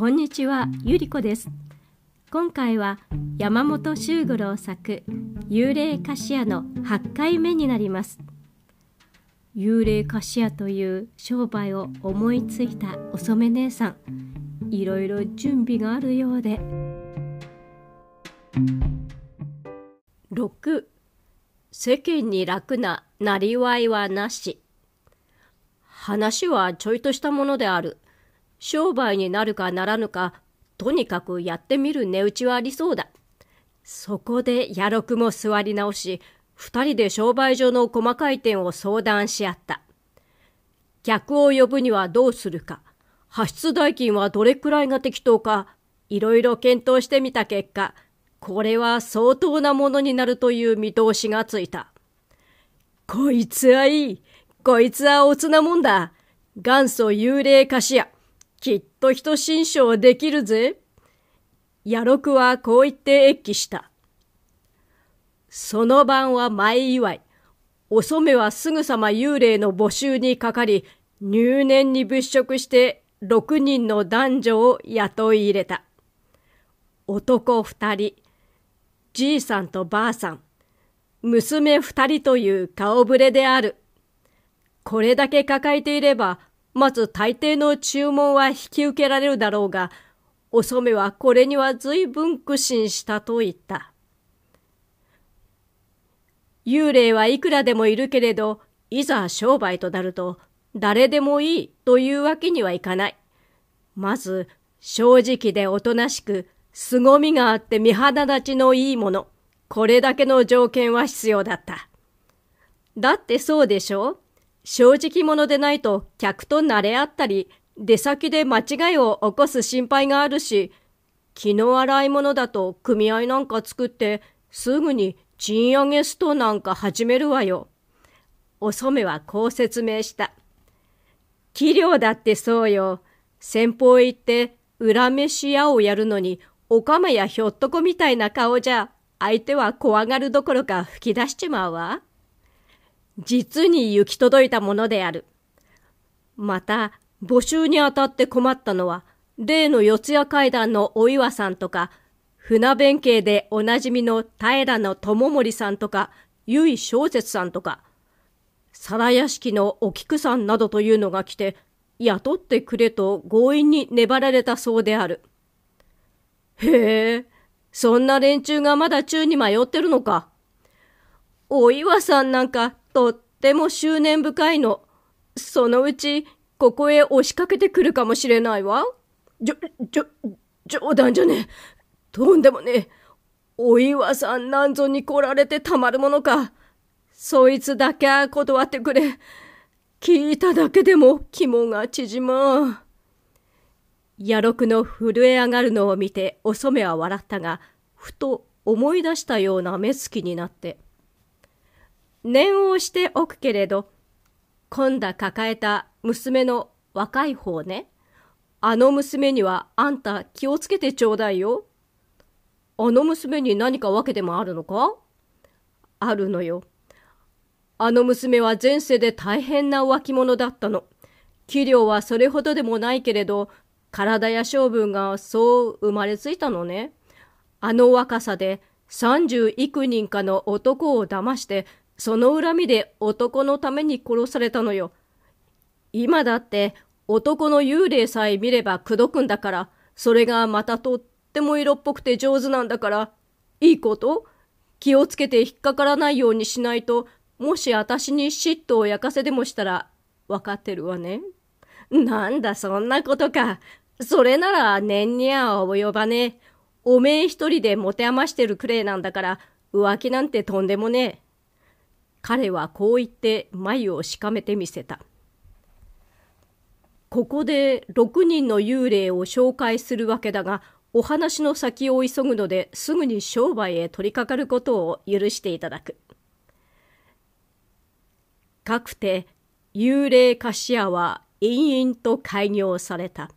こんにちは、ゆりこです。今回は山本周五郎作幽霊菓子屋の8回目になります。幽霊菓子屋という商売を思いついたお染姉さん、いろいろ準備があるようで。6世間に楽ななりわいはなし。話はちょいとしたものである。商売になるかならぬか、とにかくやってみる値打ちはありそうだ。そこで野六も座り直し、二人で商売上の細かい点を相談し合った。客を呼ぶにはどうするか、発出代金はどれくらいが適当か、いろいろ検討してみた結果、これは相当なものになるという見通しがついた。こいつはいい。こいつはおつなもんだ。元祖幽霊菓子屋。きっと人心証できるぜ。野六はこう言って越記した。その晩は前祝い。お染はすぐさま幽霊の募集にかかり、入念に物色して6人の男女を雇い入れた。男2人、じいさんとばあさん、娘2人という顔ぶれである。これだけ抱えていれば、まず大抵の注文は引き受けられるだろうが、お染はこれには随分苦心したと言った。幽霊はいくらでもいるけれど、いざ商売となると、誰でもいいというわけにはいかない。まず、正直でおとなしく、凄みがあって見肌立ちのいいもの、これだけの条件は必要だった。だってそうでしょう？正直者でないと客と慣れ合ったり、出先で間違いを起こす心配があるし、気の洗い物だと組合なんか作ってすぐに賃上げストなんか始めるわよ。お染はこう説明した。器量だってそうよ。先方へ行って裏飯屋をやるのにおかまやひょっとこみたいな顔じゃ相手は怖がるどころか吹き出しちまうわ。実に行き届いたものである。また、募集にあたって困ったのは、例の四谷階段のお岩さんとか、船弁慶でおなじみの平野智盛さんとか、由井小節さんとか、皿屋敷のお菊さんなどというのが来て、雇ってくれと強引に粘られたそうである。へえ、そんな連中がまだ宙に迷ってるのか。お岩さんなんかとっても執念深いの。そのうち、ここへ押しかけてくるかもしれないわ。じょ、じょ、冗談じゃねえ。とんでもねえ。お岩さんなんぞに来られてたまるものか。そいつだけは断ってくれ。聞いただけでも肝が縮まう。野六の震え上がるのを見てお染は笑ったが、ふと思い出したような目つきになって、念をしておくけれど、今度抱えた娘の若い方ね。あの娘にはあんた気をつけてちょうだいよ。あの娘に何か訳でもあるのか？あるのよ。あの娘は前世で大変な浮気者だったの。器量はそれほどでもないけれど、体や性分がそう生まれついたのね。あの若さで三十幾人かの男を騙してその恨みで男のために殺されたのよ。今だって男の幽霊さえ見れば口説くんだから、それがまたとっても色っぽくて上手なんだから、いいこと？気をつけて引っかからないようにしないと、もし私に嫉妬を焼かせでもしたら、わかってるわね。なんだそんなことか。それなら念には及ばねえ。おめえ一人で持て余してるくれいなんだから、浮気なんてとんでもねえ。彼はこう言って眉をしかめてみせた。ここで6人の幽霊を紹介するわけだが、お話の先を急ぐのですぐに商売へ取り掛かることを許していただく。かくて幽霊菓子屋は延々と開業された。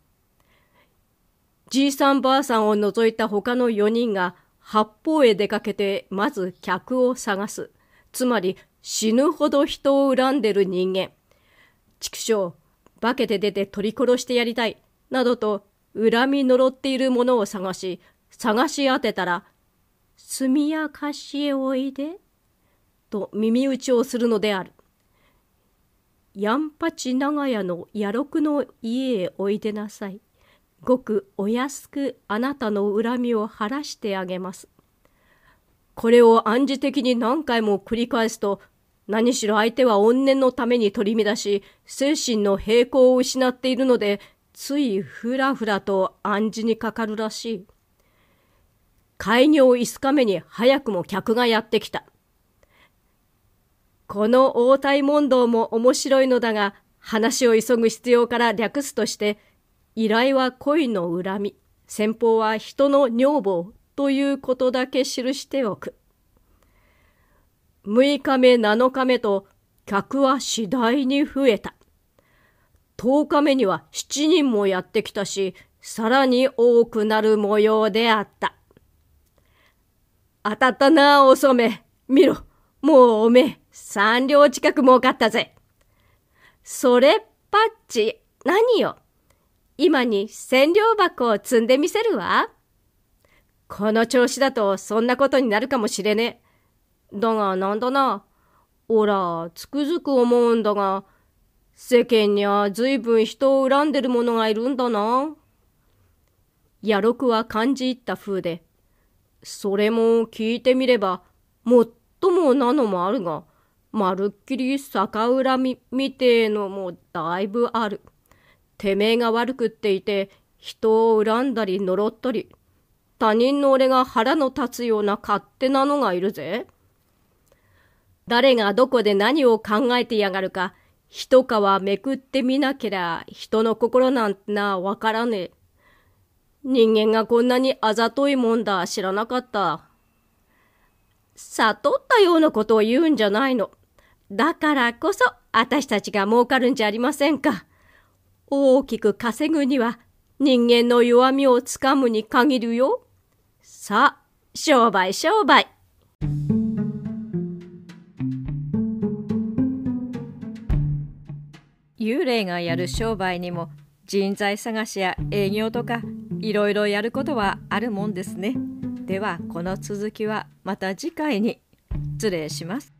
じいさんばあさんを除いた他の4人が八方へ出かけてまず客を探す。つまり死ぬほど人を恨んでる人間。畜生、化けて出て取り殺してやりたい。などと恨み呪っているものを探し、探し当てたら、速やかしへおいで、と耳打ちをするのである。やんぱち長屋の野六の家へおいでなさい。ごくお安くあなたの恨みを晴らしてあげます。これを暗示的に何回も繰り返すと、何しろ相手は怨念のために取り乱し、精神の平衡を失っているので、ついふらふらと暗示にかかるらしい。開業5日目に早くも客がやってきた。この応対問答も面白いのだが、話を急ぐ必要から略すとして、依頼は恋の恨み、先方は人の女房ということだけ記しておく。6日目、7日目と客は次第に増えた。10日目には7人もやってきたし、さらに多くなる模様であった。当たったな、お染め。見ろ。もうおめえ、三両近く儲かったぜ。それっぱっち、何よ。今に千両箱を積んでみせるわ。この調子だとそんなことになるかもしれねえ。だがなんだな。おら、つくづく思うんだが、世間には随分人を恨んでる者がいるんだな。野六は感じ入った風で、それも聞いてみれば、もっともなのもあるが、まるっきり逆恨みみてえのもだいぶある。てめえが悪くっていて、人を恨んだり呪ったり、他人の俺が腹の立つような勝手なのがいるぜ。誰がどこで何を考えてやがるか、一皮めくってみなけりゃ人の心なんてなわからねえ。人間がこんなにあざといもんだ知らなかった。悟ったようなことを言うんじゃないの。だからこそ、私たちが儲かるんじゃありませんか。大きく稼ぐには、人間の弱みをつかむに限るよ。さあ、商売商売。幽霊がやる商売にも人材探しや営業とかいろいろやることはあるもんですね。ではこの続きはまた次回に失礼します。